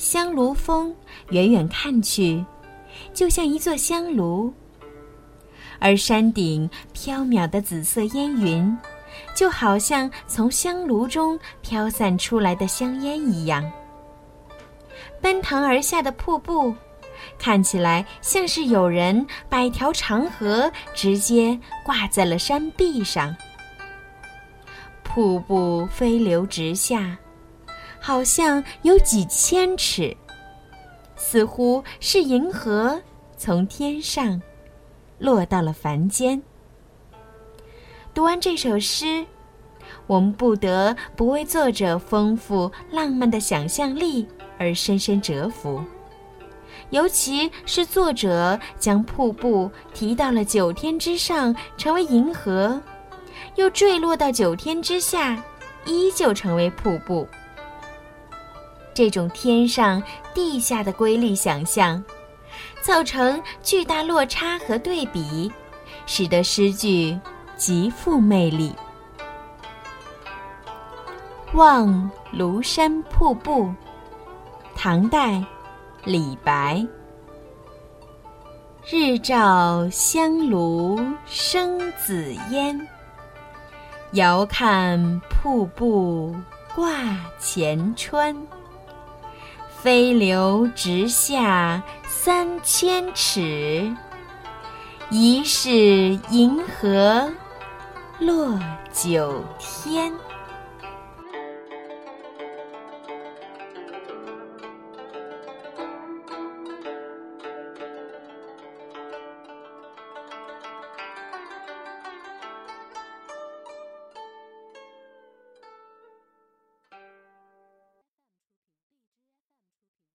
香炉峰远远看去，就像一座香炉；而山顶飘渺的紫色烟云，就好像从香炉中飘散出来的香烟一样。奔腾而下的瀑布，看起来像是有人把一条长河直接挂在了山壁上。瀑布飞流直下。好像有几千尺，似乎是银河从天上落到了凡间。读完这首诗，我们不得不为作者丰富浪漫的想象力而深深折服。尤其是作者将瀑布提到了九天之上，成为银河；又坠落到九天之下，依旧成为瀑布。这种天上地下的瑰丽想象，造成巨大落差和对比，使得诗句极富魅力。望庐山瀑布，唐代，李白。日照香炉生紫烟，遥看瀑布挂前川。飞流直下三千尺，疑是银河落九天。